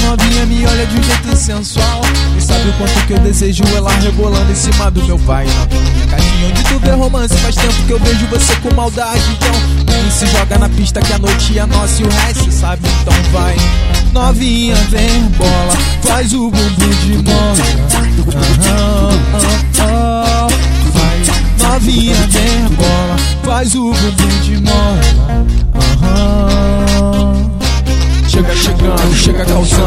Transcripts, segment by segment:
Novinha me olha de um jeito sensual E sabe o quanto que eu desejo ela rebolando em cima do meu pai. Cadinho caixinha onde tu vê é romance Faz tempo que eu vejo você com maldade. Então, vem se joga na pista que a noite é nossa E o resto sabe, então vai. Novinha, vem bola Faz o bumbum de mola Vai, novinha, vem bola Faz o bumbum de mola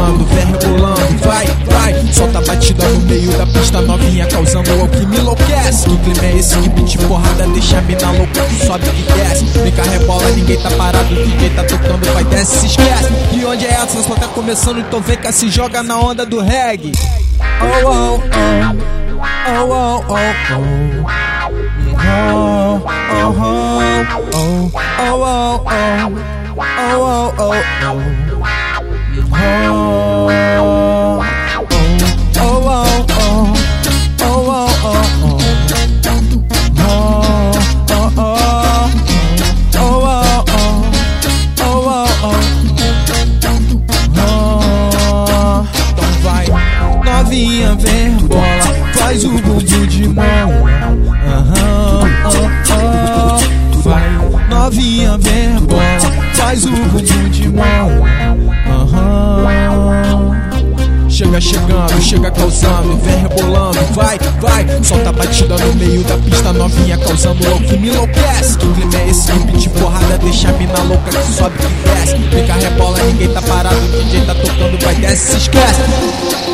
causando, vem rebolando, vai, vai. Solta a batida no meio da pista novinha, causando o que me enlouquece. Que clima é esse que beat porrada deixa a mina louca que sobe e desce. Cá, rebola, ninguém tá parado, ninguém tá tocando, vai desce, se esquece. E onde é essa? Só tá começando, então vem cá, se joga na onda do reggae. Oh, oh, oh. Oh, oh, oh, oh. Oh, oh, oh, oh, oh, oh. Oh, oh, oh, oh. Novinha, vem bola, faz o bumbum de mão. Aham. Chega chegando, chega causando, vem rebolando, vai, vai. Solta a batida no meio da pista novinha, causando o que me enlouquece. Que clima é esse que de porrada deixa a mina louca que sobe que desce. Fica rebola, ninguém tá parado, DJ tá tocando, vai desce, se esquece.